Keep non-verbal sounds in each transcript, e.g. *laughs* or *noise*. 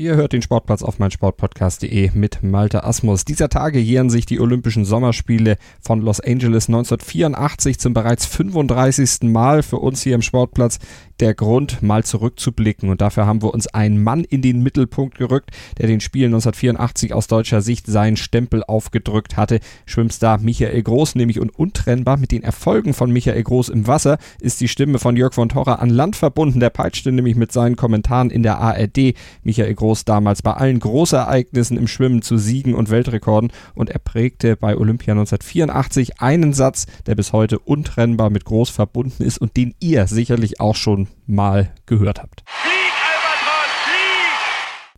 Ihr hört den Sportplatz auf meinsportpodcast.de mit Malte Asmus. Dieser Tage jähren sich die Olympischen Sommerspiele von Los Angeles 1984 zum bereits 35. Mal für uns hier im Sportplatz der Grund, mal zurückzublicken. Und dafür haben wir uns einen Mann in den Mittelpunkt gerückt, der den Spielen 1984 aus deutscher Sicht seinen Stempel aufgedrückt hatte. Schwimmstar Michael Groß, nämlich und untrennbar mit den Erfolgen von Michael Groß im Wasser, ist die Stimme von Jörg von Torra an Land verbunden. Der peitschte nämlich mit seinen Kommentaren in der ARD Michael Groß damals bei allen Großereignissen im Schwimmen zu Siegen und Weltrekorden und er prägte bei Olympia 1984 einen Satz, der bis heute untrennbar mit Groß verbunden ist und den ihr sicherlich auch schon mal gehört habt.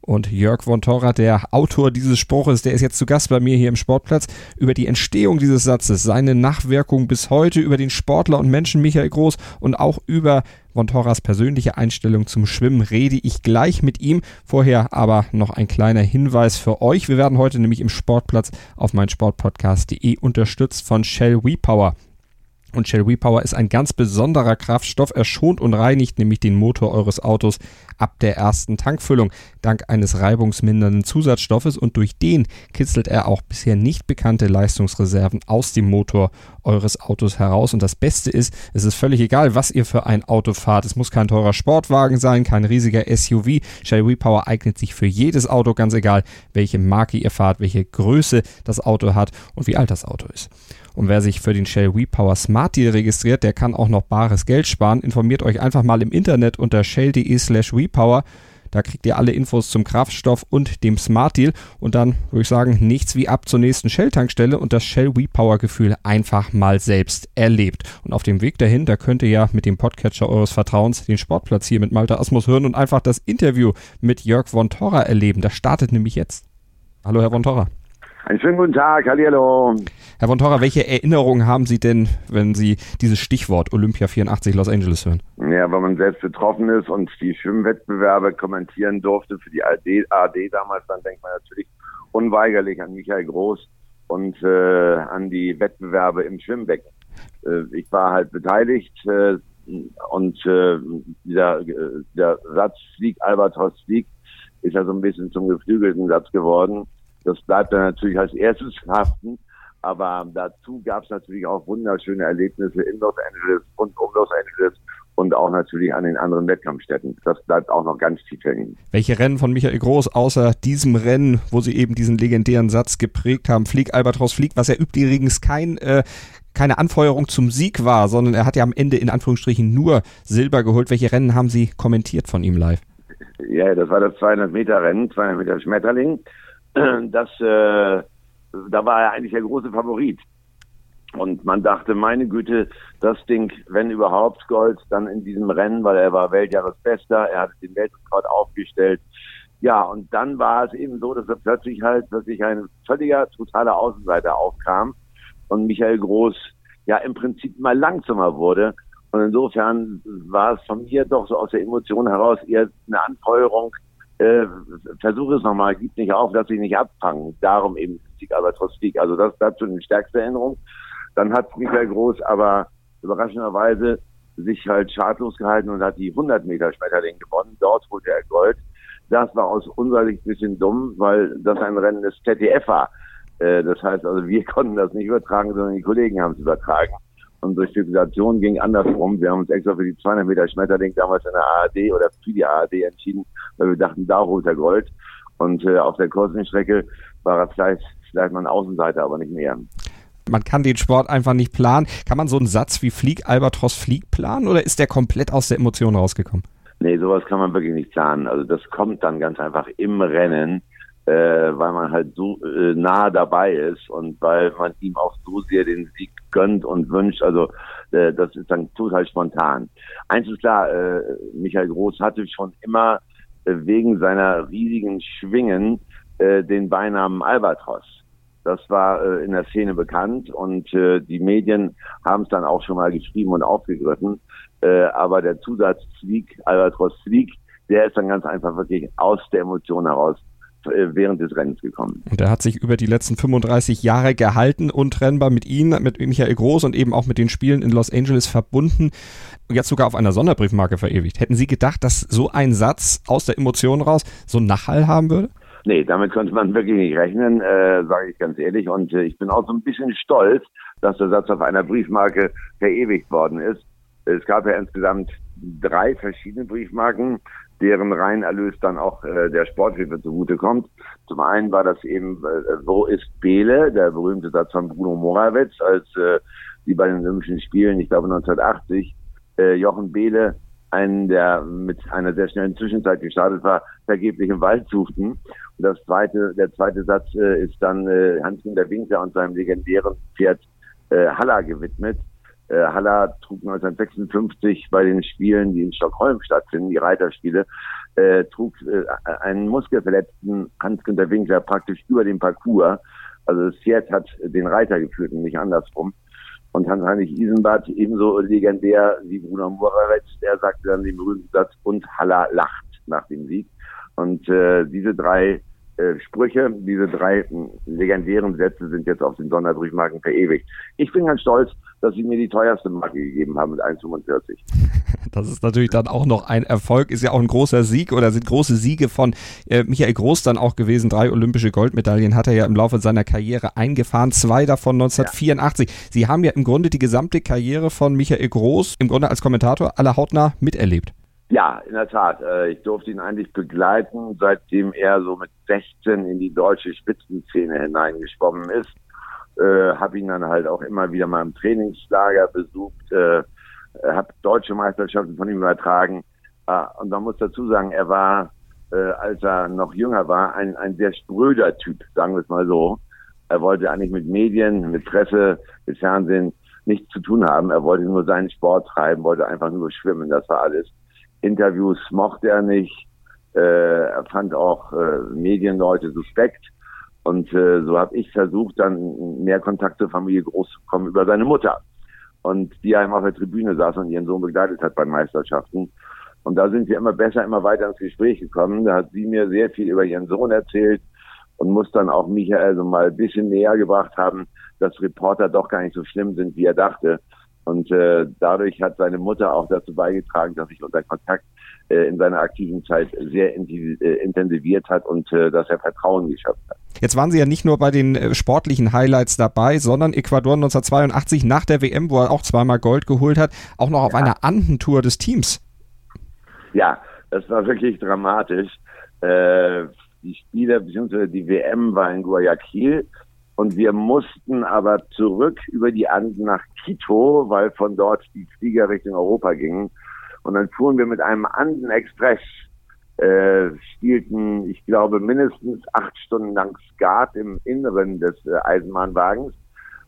Und Jörg von Torra, der Autor dieses Spruches, der ist jetzt zu Gast bei mir hier im Sportplatz, über die Entstehung dieses Satzes, seine Nachwirkung bis heute, über den Sportler und Menschen Michael Groß und auch über von Torras persönliche Einstellung zum Schwimmen rede ich gleich mit ihm. Vorher aber noch ein kleiner Hinweis für euch. Wir werden heute nämlich im Sportplatz auf meinsportpodcast.de unterstützt von Shell WePower. Und Shell Repower ist ein ganz besonderer Kraftstoff. Er schont und reinigt nämlich den Motor eures Autos ab der ersten Tankfüllung, dank eines reibungsmindernden Zusatzstoffes und durch den kitzelt er auch bisher nicht bekannte Leistungsreserven aus dem Motor eures Autos heraus. Und das Beste ist, es ist völlig egal, was ihr für ein Auto fahrt. Es muss kein teurer Sportwagen sein, kein riesiger SUV. Shell Repower eignet sich für jedes Auto, ganz egal, welche Marke ihr fahrt, welche Größe das Auto hat und wie alt das Auto ist. Und wer sich für den Shell WePower Smart Deal registriert, der kann auch noch bares Geld sparen. Informiert euch einfach mal im Internet unter shell.de slash WePower. Da kriegt ihr alle Infos zum Kraftstoff und dem Smart Deal. Und dann würde ich sagen, nichts wie ab zur nächsten Shell-Tankstelle und das Shell WePower-Gefühl einfach mal selbst erlebt. Und auf dem Weg dahin, da könnt ihr ja mit dem Podcatcher eures Vertrauens den Sportplatz hier mit Malta Asmus hören und einfach das Interview mit Jörg von Torra erleben. Das startet nämlich jetzt. Hallo, Herr von Torra. Einen schönen guten Tag, hallo. Herr von Torra, welche Erinnerungen haben Sie denn, wenn Sie dieses Stichwort Olympia 84 Los Angeles hören? Ja, wenn man selbst betroffen ist und die Schwimmwettbewerbe kommentieren durfte für die AD, AD damals, dann denkt man natürlich unweigerlich an Michael Groß und äh, an die Wettbewerbe im Schwimmbecken. Äh, ich war halt beteiligt äh, und äh, dieser, äh, der Satz Flieg, Albatros Flieg, ist ja so ein bisschen zum geflügelten Satz geworden. Das bleibt dann natürlich als erstes haften. Aber dazu gab es natürlich auch wunderschöne Erlebnisse in Los Angeles und um Los Angeles und auch natürlich an den anderen Wettkampfstätten. Das bleibt auch noch ganz tief hängen. Welche Rennen von Michael Groß, außer diesem Rennen, wo sie eben diesen legendären Satz geprägt haben, Flieg, Albatros, Flieg, was ja übrigens kein, äh, keine Anfeuerung zum Sieg war, sondern er hat ja am Ende in Anführungsstrichen nur Silber geholt. Welche Rennen haben Sie kommentiert von ihm live? Ja, das war das 200 Meter Rennen, 200 Meter Schmetterling. *clears throat* Das, äh, da war er eigentlich der große Favorit. Und man dachte, meine Güte, das Ding, wenn überhaupt Gold, dann in diesem Rennen, weil er war Weltjahresbester, er hatte den Weltrekord aufgestellt. Ja, und dann war es eben so, dass er plötzlich halt wirklich ein völliger, totaler Außenseiter aufkam und Michael Groß ja im Prinzip mal langsamer wurde. Und insofern war es von mir doch so aus der Emotion heraus eher eine Anfeuerung, äh, versuche es nochmal, gib nicht auf, dass sie nicht abfangen. Darum eben Sieg, aber trotz Sieg. Also das dazu eine stärkste Erinnerung. Dann hat Michael Groß aber überraschenderweise sich halt schadlos gehalten und hat die 100 Meter Schmetterling gewonnen. Dort holte er Gold. Das war aus unserer Sicht ein bisschen dumm, weil das ein Rennen des ZDF war. Äh, das heißt also, wir *laughs* konnten das nicht übertragen, sondern die Kollegen haben es übertragen. Unsere Spekulation ging andersrum. Wir haben uns extra für die 200 Meter Schmetterling damals in der ARD oder für die ARD entschieden, weil wir dachten, da holt er Gold. Und äh, auf der kurzen Strecke war er vielleicht, vielleicht mal ein Außenseiter, aber nicht mehr. Man kann den Sport einfach nicht planen. Kann man so einen Satz wie Flieg, Albatros, Flieg planen oder ist der komplett aus der Emotion rausgekommen? Nee, sowas kann man wirklich nicht planen. Also das kommt dann ganz einfach im Rennen äh, weil man halt so äh, nah dabei ist und weil man ihm auch so sehr den Sieg gönnt und wünscht. Also äh, das ist dann total spontan. Eins ist klar, äh, Michael Groß hatte schon immer äh, wegen seiner riesigen Schwingen äh, den Beinamen Albatros. Das war äh, in der Szene bekannt und äh, die Medien haben es dann auch schon mal geschrieben und aufgegriffen. Äh, aber der Zusatz Flieg, Albatros Flieg, der ist dann ganz einfach wirklich aus der Emotion heraus während des Rennens gekommen. Und er hat sich über die letzten 35 Jahre gehalten, untrennbar mit Ihnen, mit Michael Groß und eben auch mit den Spielen in Los Angeles verbunden und jetzt sogar auf einer Sonderbriefmarke verewigt. Hätten Sie gedacht, dass so ein Satz aus der Emotion raus so einen Nachhall haben würde? Nee, damit konnte man wirklich nicht rechnen, äh, sage ich ganz ehrlich. Und äh, ich bin auch so ein bisschen stolz, dass der Satz auf einer Briefmarke verewigt worden ist. Es gab ja insgesamt drei verschiedene Briefmarken, deren Reinerlös dann auch äh, der Sporthilfe zugutekommt. Zum einen war das eben, äh, wo ist Bele, der berühmte Satz von Bruno Morawetz, als äh, die bei den Olympischen Spielen, ich glaube 1980, äh, Jochen Behle einen, der mit einer sehr schnellen Zwischenzeit gestartet war, vergeblich im Wald suchten. Und das zweite, der zweite Satz äh, ist dann äh, Hans-Günter Winkler und seinem legendären Pferd äh, Halla gewidmet. Äh, Halla trug 1956 bei den Spielen, die in Stockholm stattfinden, die Reiterspiele, äh, trug äh, einen muskelverletzten Hans-Günter Winkler praktisch über den Parcours. Also das hat den Reiter geführt und nicht andersrum. Und Hans-Heinrich Isenbart, ebenso legendär wie Bruno Morawetz, der sagte dann den berühmten Satz, und Halla lacht nach dem Sieg. Und äh, diese drei äh, Sprüche, diese drei äh, legendären Sätze sind jetzt auf den Sonderbriefmarken verewigt. Ich bin ganz stolz, dass sie mir die teuerste Marke gegeben haben mit 1,45. *laughs* Das ist natürlich dann auch noch ein Erfolg, ist ja auch ein großer Sieg oder sind große Siege von äh, Michael Groß dann auch gewesen. Drei olympische Goldmedaillen hat er ja im Laufe seiner Karriere eingefahren, zwei davon 1984. Ja. Sie haben ja im Grunde die gesamte Karriere von Michael Groß im Grunde als Kommentator aller hautnah miterlebt. Ja, in der Tat. Äh, ich durfte ihn eigentlich begleiten, seitdem er so mit 16 in die deutsche Spitzenszene hineingeschwommen ist. Äh, habe ihn dann halt auch immer wieder mal im Trainingslager besucht, äh, habe deutsche Meisterschaften von ihm übertragen. Äh, und man muss dazu sagen, er war, äh, als er noch jünger war, ein, ein sehr spröder Typ, sagen wir es mal so. Er wollte eigentlich mit Medien, mit Presse, mit Fernsehen nichts zu tun haben. Er wollte nur seinen Sport treiben, wollte einfach nur schwimmen, das war alles. Interviews mochte er nicht. Äh, er fand auch äh, Medienleute suspekt. Und äh, so habe ich versucht, dann mehr Kontakt zur Familie groß zu kommen über seine Mutter. Und die einem auf der Tribüne saß und ihren Sohn begleitet hat bei Meisterschaften. Und da sind wir immer besser, immer weiter ins Gespräch gekommen. Da hat sie mir sehr viel über ihren Sohn erzählt und muss dann auch Michael so mal ein bisschen näher gebracht haben, dass Reporter doch gar nicht so schlimm sind, wie er dachte. Und äh, dadurch hat seine Mutter auch dazu beigetragen, dass sich unser Kontakt äh, in seiner aktiven Zeit sehr äh, intensiviert hat und äh, dass er Vertrauen geschöpft hat. Jetzt waren Sie ja nicht nur bei den äh, sportlichen Highlights dabei, sondern Ecuador 1982 nach der WM, wo er auch zweimal Gold geholt hat, auch noch auf ja. einer Andentour des Teams. Ja, das war wirklich dramatisch. Äh, die Spiele bzw. die WM war in Guayaquil und wir mussten aber zurück über die Anden nach Quito, weil von dort die Flieger Richtung Europa gingen. Und dann fuhren wir mit einem Anden-Express, äh, spielten, ich glaube, mindestens acht Stunden lang Skat im Inneren des äh, Eisenbahnwagens.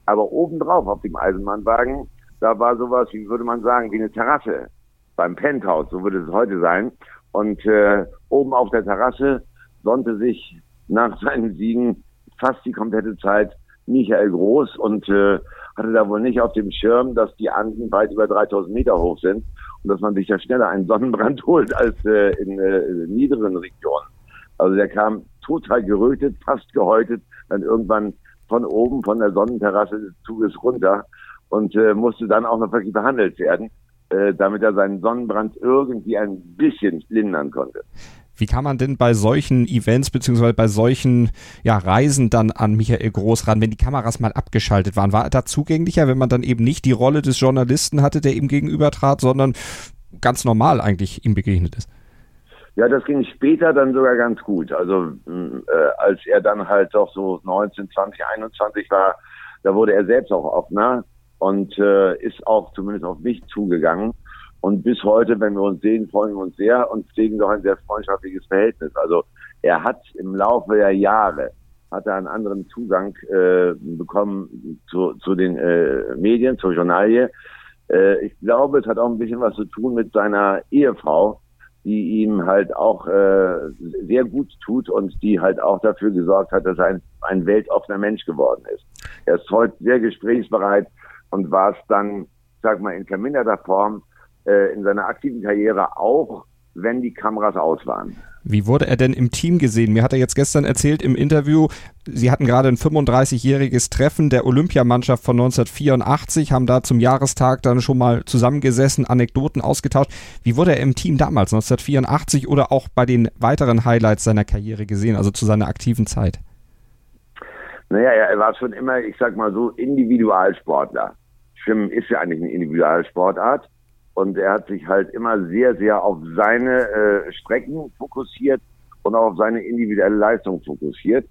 Aber obendrauf auf dem Eisenbahnwagen, da war sowas, wie würde man sagen, wie eine Terrasse beim Penthouse, so würde es heute sein. Und äh, oben auf der Terrasse sonnte sich nach seinen Siegen fast die komplette Zeit Michael Groß und äh, hatte da wohl nicht auf dem Schirm, dass die Anden weit über 3000 Meter hoch sind und dass man sich ja schneller einen Sonnenbrand *laughs* holt als äh, in äh, niederen Regionen. Also der kam total gerötet, fast gehäutet, dann irgendwann von oben, von der Sonnenterrasse des Zuges runter und äh, musste dann auch noch wirklich behandelt werden, äh, damit er seinen Sonnenbrand irgendwie ein bisschen lindern konnte. Wie kann man denn bei solchen Events beziehungsweise bei solchen ja, Reisen dann an Michael Groß ran, wenn die Kameras mal abgeschaltet waren? War er da zugänglicher, wenn man dann eben nicht die Rolle des Journalisten hatte, der ihm gegenüber trat, sondern ganz normal eigentlich ihm begegnet ist? Ja, das ging später dann sogar ganz gut. Also äh, als er dann halt doch so 19, 20, 21 war, da wurde er selbst auch offener und äh, ist auch zumindest auf mich zugegangen. Und bis heute, wenn wir uns sehen, freuen wir uns sehr und pflegen doch ein sehr freundschaftliches Verhältnis. Also er hat im Laufe der Jahre hat er einen anderen Zugang äh, bekommen zu, zu den äh, Medien, zur Journalie. Äh, ich glaube, es hat auch ein bisschen was zu tun mit seiner Ehefrau, die ihm halt auch äh, sehr gut tut und die halt auch dafür gesorgt hat, dass er ein, ein weltoffener Mensch geworden ist. Er ist heute sehr gesprächsbereit und war es dann, sag mal, in verminderter Form äh, in seiner aktiven Karriere auch, wenn die Kameras aus waren. Wie wurde er denn im Team gesehen? Mir hat er jetzt gestern erzählt im Interview, Sie hatten gerade ein 35-jähriges Treffen der Olympiamannschaft von 1984, haben da zum Jahrestag dann schon mal zusammengesessen, Anekdoten ausgetauscht. Wie wurde er im Team damals, 1984 oder auch bei den weiteren Highlights seiner Karriere gesehen, also zu seiner aktiven Zeit? Naja, er war schon immer, ich sag mal so, Individualsportler. Schwimmen ist ja eigentlich eine Individualsportart. Und er hat sich halt immer sehr, sehr auf seine äh, Strecken fokussiert und auch auf seine individuelle Leistung fokussiert.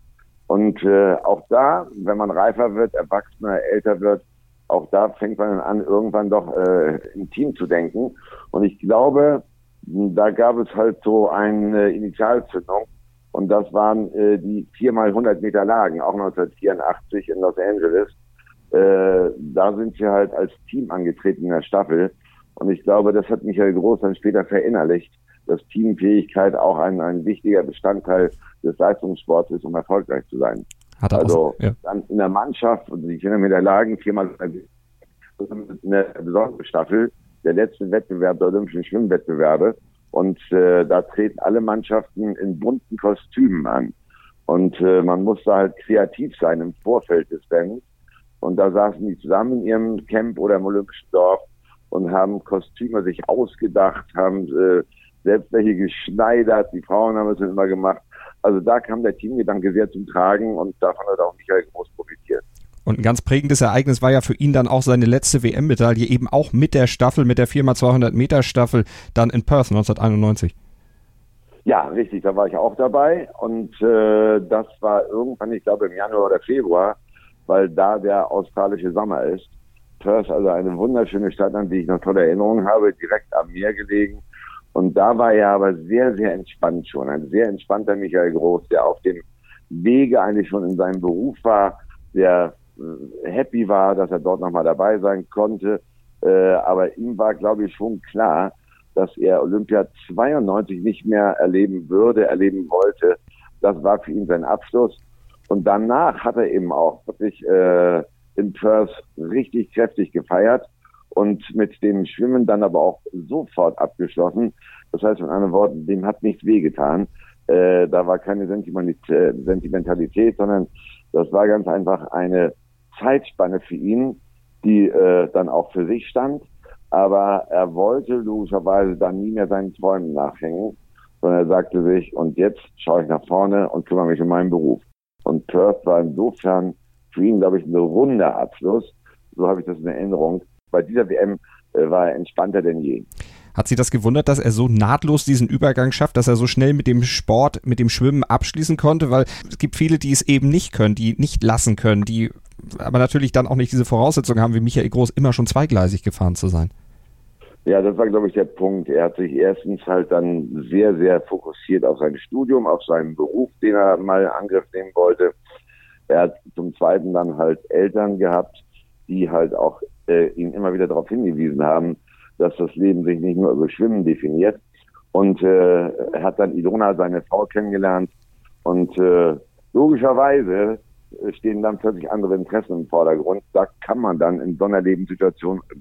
Und äh, auch da, wenn man reifer wird, erwachsener, älter wird, auch da fängt man an, irgendwann doch äh, im Team zu denken. Und ich glaube, da gab es halt so eine Initialzündung. Und das waren äh, die viermal 100 Meter Lagen, auch 1984 in Los Angeles. Äh, da sind sie halt als Team angetreten in der Staffel. Und ich glaube, das hat Michael Groß dann später verinnerlicht, dass Teamfähigkeit auch ein, ein wichtiger Bestandteil des Leistungssports ist, um erfolgreich zu sein. Hat er also auch, ja. dann in der Mannschaft und die Kinder mit der Lagen viermal eine besondere Staffel, der letzte Wettbewerb der Olympischen Schwimmwettbewerbe. Und äh, da treten alle Mannschaften in bunten Kostümen an. Und äh, man musste halt kreativ sein im Vorfeld des Rennens. Und da saßen die zusammen in ihrem Camp oder im Olympischen Dorf und haben Kostüme sich ausgedacht, haben äh, selbst welche geschneidert. Die Frauen haben es immer gemacht. Also da kam der Teamgedanke sehr zum Tragen und davon hat auch Michael Groß profitiert. Und ein ganz prägendes Ereignis war ja für ihn dann auch seine letzte WM-Medaille, eben auch mit der Staffel, mit der 4x200 Meter Staffel, dann in Perth 1991. Ja, richtig, da war ich auch dabei und äh, das war irgendwann, ich glaube im Januar oder Februar, weil da der australische Sommer ist. Perth, also eine wunderschöne Stadt, an die ich noch tolle Erinnerungen habe, direkt am Meer gelegen. Und da war er aber sehr, sehr entspannt schon. Ein sehr entspannter Michael Groß, der auf dem Wege eigentlich schon in seinem Beruf war, der äh, happy war, dass er dort nochmal dabei sein konnte. Äh, aber ihm war, glaube ich, schon klar, dass er Olympia 92 nicht mehr erleben würde, erleben wollte. Das war für ihn sein Abschluss. Und danach hat er eben auch wirklich äh, in Perth richtig kräftig gefeiert und mit dem Schwimmen dann aber auch sofort abgeschlossen. Das heißt, mit anderen Worten, dem hat nichts wehgetan. Äh, da war keine Sentimentalität, sondern das war ganz einfach eine Zeitspanne für ihn, die äh, dann auch für sich stand. Aber er wollte logischerweise dann nie mehr seinen Träumen nachhängen, sondern er sagte sich, und jetzt schaue ich nach vorne und kümmere mich um meinen Beruf. Und Perth war insofern für ihn, glaube ich, ein runder Abschluss. So habe ich das in Erinnerung. Bei dieser WM äh, war er entspannter denn je. Hat Sie das gewundert, dass er so nahtlos diesen Übergang schafft, dass er so schnell mit dem Sport, mit dem Schwimmen abschließen konnte? Weil es gibt viele, die es eben nicht können, die nicht lassen können, die aber natürlich dann auch nicht diese Voraussetzungen haben, wie Michael Groß, immer schon zweigleisig gefahren zu sein. Ja, das war, glaube ich, der Punkt. Er hat sich erstens halt dann sehr, sehr fokussiert auf sein Studium, auf seinen Beruf, den er mal in Angriff nehmen wollte. Er hat zum Zweiten dann halt Eltern gehabt, die halt auch äh, ihn immer wieder darauf hingewiesen haben, dass das Leben sich nicht nur über Schwimmen definiert. Und äh, er hat dann Ilona, seine Frau, kennengelernt. Und äh, logischerweise stehen dann plötzlich andere Interessen im Vordergrund. Da kann man dann in so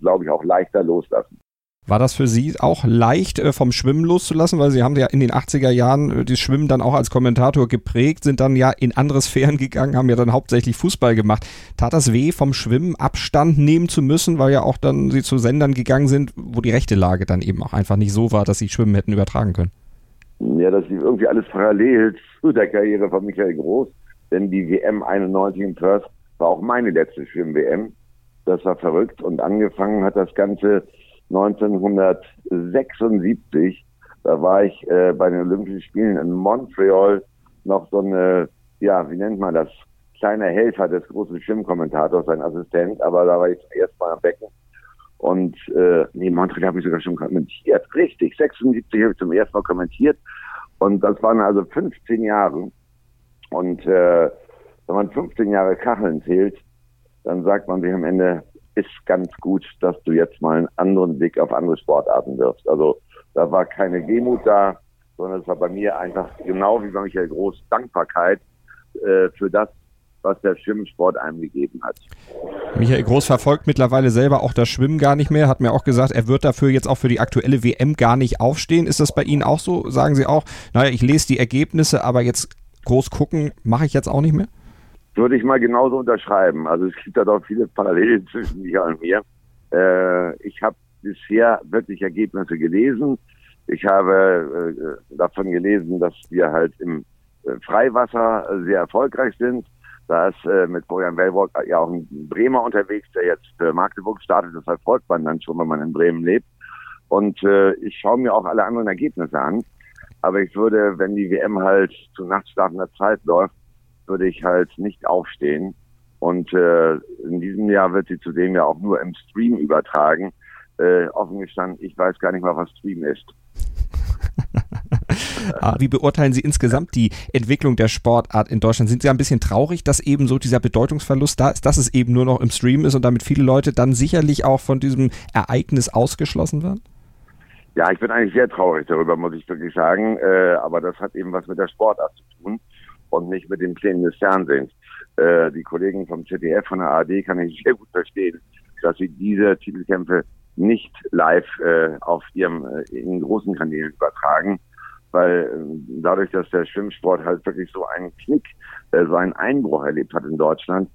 glaube ich, auch leichter loslassen. War das für Sie auch leicht äh, vom Schwimmen loszulassen? Weil Sie haben ja in den 80er Jahren äh, das Schwimmen dann auch als Kommentator geprägt, sind dann ja in andere *laughs* Sphären gegangen, haben ja dann hauptsächlich Fußball gemacht. Tat das weh, vom Schwimmen Abstand nehmen zu müssen, weil ja auch dann Sie zu Sendern gegangen sind, wo die rechte Lage dann eben auch einfach nicht so war, dass Sie Schwimmen hätten übertragen können? Ja, das lief irgendwie alles parallel *laughs* zu der Karriere von Michael Groß, denn die WM 91 in Perth war auch meine letzte Schwimm-WM. Das war verrückt und angefangen hat das Ganze 1976, da war ich äh, bei den Olympischen Spielen in Montreal noch so eine, ja, wie nennt man das, kleiner Helfer des großen Schwimmkommentators, sein Assistent, aber da war ich zum ersten Mal am Becken. Und äh, nee, Montreal habe ich sogar schon kommentiert. Richtig, 76 habe ich zum ersten Mal kommentiert. Und das waren also 15 Jahre. Und äh, wenn man 15 Jahre Kacheln zählt, dann sagt man sich am Ende, ist ganz gut, dass du jetzt mal einen anderen Blick auf andere Sportarten wirfst. Also da war keine Demut da, sondern es war bei mir einfach genau wie bei Michael Groß Dankbarkeit äh, für das, was der Schwimmsport einem gegeben hat. Michael Groß verfolgt mittlerweile selber auch das Schwimmen gar nicht mehr, hat mir auch gesagt, er wird dafür jetzt auch für die aktuelle WM gar nicht aufstehen. Ist das bei Ihnen auch so? Sagen Sie auch, naja, ich lese die Ergebnisse, aber jetzt groß gucken mache ich jetzt auch nicht mehr? Würde ich mal genauso unterschreiben. Also es gibt da doch viele Parallelen *laughs* zwischen mir und mir. Äh, ich habe bisher wirklich Ergebnisse gelesen. Ich habe äh, davon gelesen, dass wir halt im äh, Freiwasser sehr erfolgreich sind. Da ist äh, mit Bojan Wellbrock ja auch ein Bremer unterwegs, der jetzt äh, Magdeburg startet. Das verfolgt man dann schon, wenn man in Bremen lebt. Und äh, ich schaue mir auch alle anderen Ergebnisse an. Aber ich würde, wenn die WM halt zu nachtstartender Zeit läuft, würde ich halt nicht aufstehen. Und äh, in diesem Jahr wird sie zudem ja auch nur im Stream übertragen. Äh, offen gestanden, ich weiß gar nicht mal, was Stream ist. *laughs* Ah, wie beurteilen Sie insgesamt die Entwicklung der Sportart in Deutschland? Sind Sie ein bisschen traurig, dass eben so dieser Bedeutungsverlust da ist, dass es eben nur noch im Stream ist und damit viele Leute dann sicherlich auch von diesem Ereignis ausgeschlossen werden? Ja, ich bin eigentlich sehr traurig darüber, muss ich wirklich sagen. Äh, aber das hat eben was mit der Sportart zu tun und nicht mit den Plänen des Fernsehens. Äh, die Kollegen vom ZDF, von der ARD kann ich sehr gut verstehen, dass sie diese Titelkämpfe nicht live äh, auf ihrem äh, in großen Kanälen übertragen, weil äh, dadurch, dass der Schwimmsport halt wirklich so einen Knick, äh, so einen Einbruch erlebt hat in Deutschland,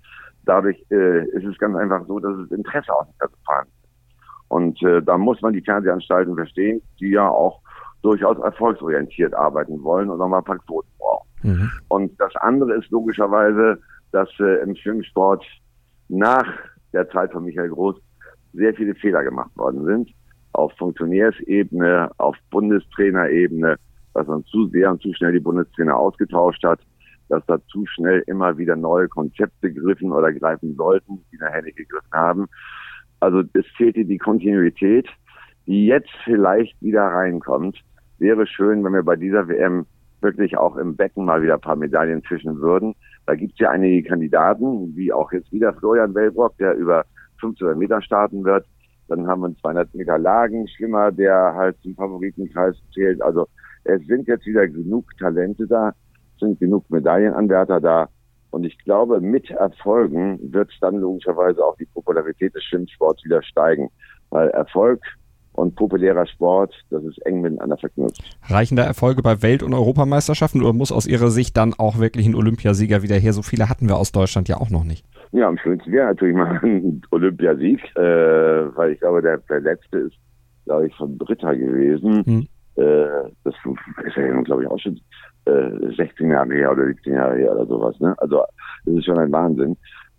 dadurch äh, ist es ganz einfach so, dass es Interesse so vorhanden ist. Und äh, da muss man die Fernsehanstalten verstehen, die ja auch durchaus erfolgsorientiert arbeiten wollen und nochmal ein paar Quoten brauchen. Mhm. Und das andere ist logischerweise, dass äh, im Schwimmsport nach der Zeit von Michael Groß sehr viele Fehler gemacht worden sind. Auf Funktionärsebene, auf Bundestrainerebene, dass man zu sehr und zu schnell die Bundestrainer ausgetauscht hat, dass da zu schnell immer wieder neue Konzepte griffen oder greifen sollten, die nachher nicht gegriffen haben. Also es fehlte die Kontinuität, die jetzt vielleicht wieder reinkommt. Wäre schön, wenn wir bei dieser WM wirklich auch im Becken mal wieder ein paar Medaillen fischen würden. Da gibt es ja einige Kandidaten, wie auch jetzt wieder Florian Wellbrock, der über 500 Meter starten wird. Dann haben wir einen 200 Meter Lagenschwimmer, der halt zum Favoritenkreis zählt. Also es sind jetzt wieder genug Talente da, sind genug Medaillenanwärter da. Und ich glaube, mit Erfolgen wird dann logischerweise auch die Popularität des Schwimmsports wieder steigen. Weil Erfolg und populärer Sport, das ist eng miteinander verknüpft. Reichen da Erfolge bei Welt- und Europameisterschaften oder muss aus Ihrer Sicht dann auch wirklich ein Olympiasieger wieder her? So viele hatten wir aus Deutschland ja auch noch nicht. Ja, am schönsten wäre natürlich mal ein *laughs* Olympiasieg, äh, weil ich glaube, der, der letzte ist, glaube ich, von Britta gewesen. Hm. Äh, das ist ja, glaube ich, auch schon äh, 16 Jahre her oder 17 Jahre her oder sowas. Ne? Also das ist schon ein Wahnsinn.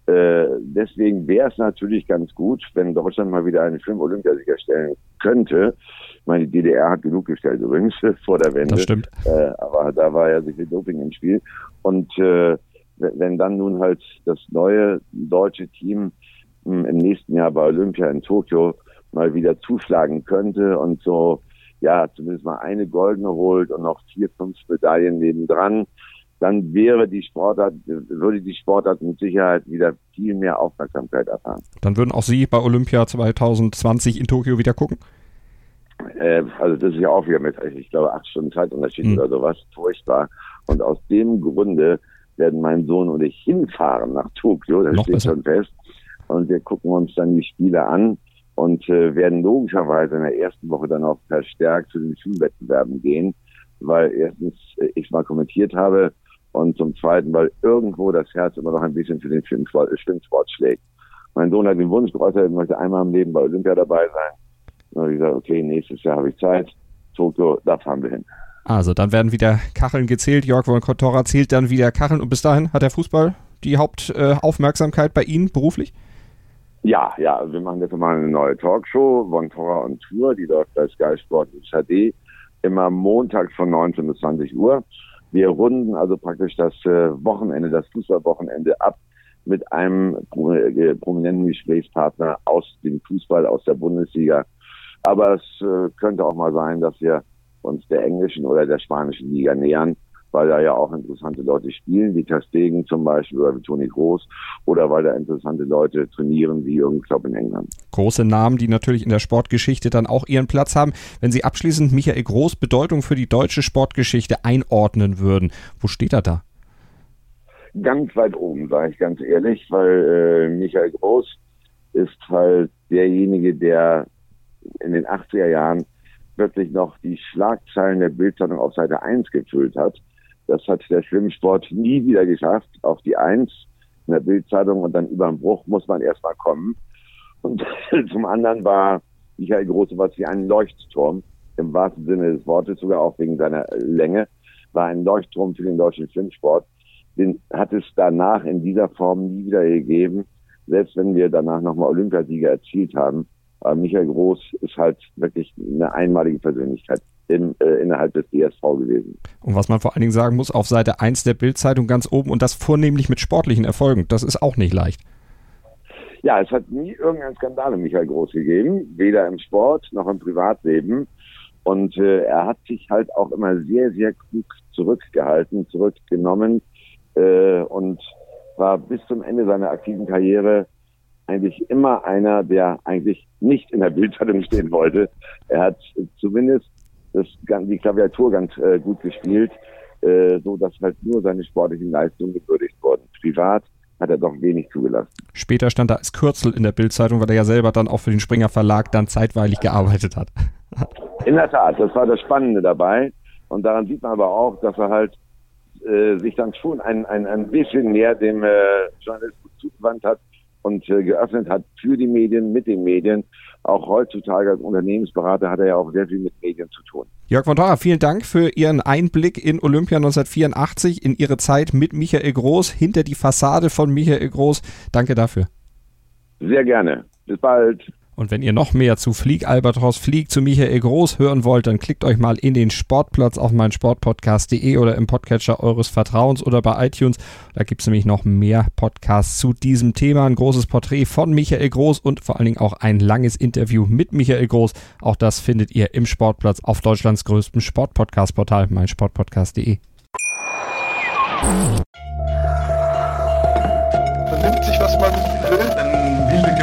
Äh, deswegen wäre es natürlich ganz gut, wenn Deutschland mal wieder einen Schwimm-Olympiasieger stellen könnte. Ich meine, die DDR hat genug gestellt übrigens *laughs* vor der Wende. Das stimmt. Äh, aber da war ja sicher Doping im Spiel. Und äh, wenn dann nun halt das neue deutsche Team hm, im nächsten Jahr bei Olympia in Tokio mal wieder zuschlagen könnte und so, ja, zumindest mal eine goldene holt und noch vier, fünf Medaillen nebendran, dann wäre die Sportart, würde die Sportart mit Sicherheit wieder viel mehr Aufmerksamkeit erfahren. Dann würden auch Sie bei Olympia 2020 in Tokio wieder gucken? Äh, also das ist ja auch wieder mit, ich glaube, acht Stunden Zeitunterschied mhm. oder sowas, furchtbar. Und aus dem Grunde werden mein Sohn und ich hinfahren nach Tokio, das Noch steht besser. schon fest. Und wir gucken uns dann die Spiele an und äh, werden logischerweise in der ersten Woche dann auch verstärkt zu den Schwimmwettbewerben gehen, weil erstens äh, ich mal kommentiert habe, und zum Zweiten, weil irgendwo das Herz immer noch ein bisschen für den Schwimmsport, Schwimmsport schlägt. Mein Sohn hat den Wunsch geäußert, er möchte einmal im Leben bei Olympia dabei sein. Dann habe ich gesagt, okay, nächstes Jahr habe ich Zeit. Tokio, da fahren wir hin. Also dann werden wieder Kacheln gezählt. Jörg von Kotora zählt dann wieder Kacheln. Und bis dahin hat der Fußball die Hauptaufmerksamkeit äh, bei Ihnen beruflich? Ja, ja, wir machen jetzt mal eine neue Talkshow, Von Torra und Tour, die läuft bei Sky Sport HD, immer montags von 19 bis 20 Uhr. Wir runden also praktisch das äh, Wochenende, das Fußballwochenende ab mit einem äh, prominenten Gesprächspartner aus dem Fußball, aus der Bundesliga. Aber es äh, könnte auch mal sein, dass wir uns der englischen oder der spanischen Liga nähern weil da ja auch interessante Leute spielen, wie Terstegen zum Beispiel oder wie Toni Groß oder weil da interessante Leute trainieren, wie Jürgen Klopp in England. Große Namen, die natürlich in der Sportgeschichte dann auch ihren Platz haben. Wenn Sie abschließend Michael Groß Bedeutung für die deutsche Sportgeschichte einordnen würden, wo steht er da? ganz weit oben, sage ich ganz ehrlich, weil äh, Michael Groß ist halt derjenige, der in den 80er Jahren plötzlich noch die Schlagzeilen der Bildzeitung auf Seite 1 gefüllt hat. Das hat der Schwimmsport nie wieder geschafft, auf die 1 in der Bildzeitung und dann über den Bruch muss man erstmal kommen. Und *laughs* zum anderen war Michael Groß was wie ein Leuchtturm, im wahrsten Sinne des Wortes, sogar auch wegen seiner Länge, war ein Leuchtturm für den deutschen Schwimmsport. Den hat es danach in dieser Form nie wieder gegeben, selbst wenn wir danach nochmal Olympiasieger erzielt haben. Aber Michael Groß ist halt wirklich eine einmalige Persönlichkeit im, äh, innerhalb des DSV gewesen. Und was man vor allen Dingen sagen muss, auf Seite 1 der Bildzeitung ganz oben und das vornehmlich mit sportlichen Erfolgen. Das ist auch nicht leicht. Ja, es hat nie irgendeinen Skandal um Michael Groß gegeben, weder im Sport noch im Privatleben. Und äh, er hat sich halt auch immer sehr, sehr klug zurückgehalten, zurückgenommen äh, und war bis zum Ende seiner aktiven Karriere eigentlich immer einer, der eigentlich nicht in der Bildzeitung stehen wollte. Er hat zumindest das, die Klaviatur ganz äh, gut gespielt, äh, so dass halt nur seine sportlichen Leistungen gewürdigt wurden. Privat hat er doch wenig zugelassen. Später stand er als Kürzel in der Bildzeitung, weil er ja selber dann auch für den Springer Verlag dann zeitweilig gearbeitet hat. *laughs* In der Tat, das war das Spannende dabei. Und daran sieht man aber auch, dass er halt äh, sich dann schon ein, ein, ein bisschen mehr dem äh, Journalismus zugewandt hat und äh, geöffnet hat für die Medien, mit den Medien. Auch heutzutage als Unternehmensberater hat er ja auch sehr viel mit Medien zu tun. Jörg von Torra, vielen Dank für Ihren Einblick in Olympia 1984, in Ihre Zeit mit Michael Groß, hinter die Fassade von Michael Groß. Danke dafür. Sehr gerne. Bis bald. Und wenn ihr noch mehr zu Flieg Albatros Flieg zu Michael Groß hören wollt, dann klickt euch mal in den Sportplatz auf mein Sportpodcast.de oder im Podcatcher eures Vertrauens oder bei iTunes. Da gibt es nämlich noch mehr Podcasts zu diesem Thema. Ein großes Porträt von Michael Groß und vor allen Dingen auch ein langes Interview mit Michael Groß. Auch das findet ihr im Sportplatz auf Deutschlands größtem Sportpodcast-Portal, mein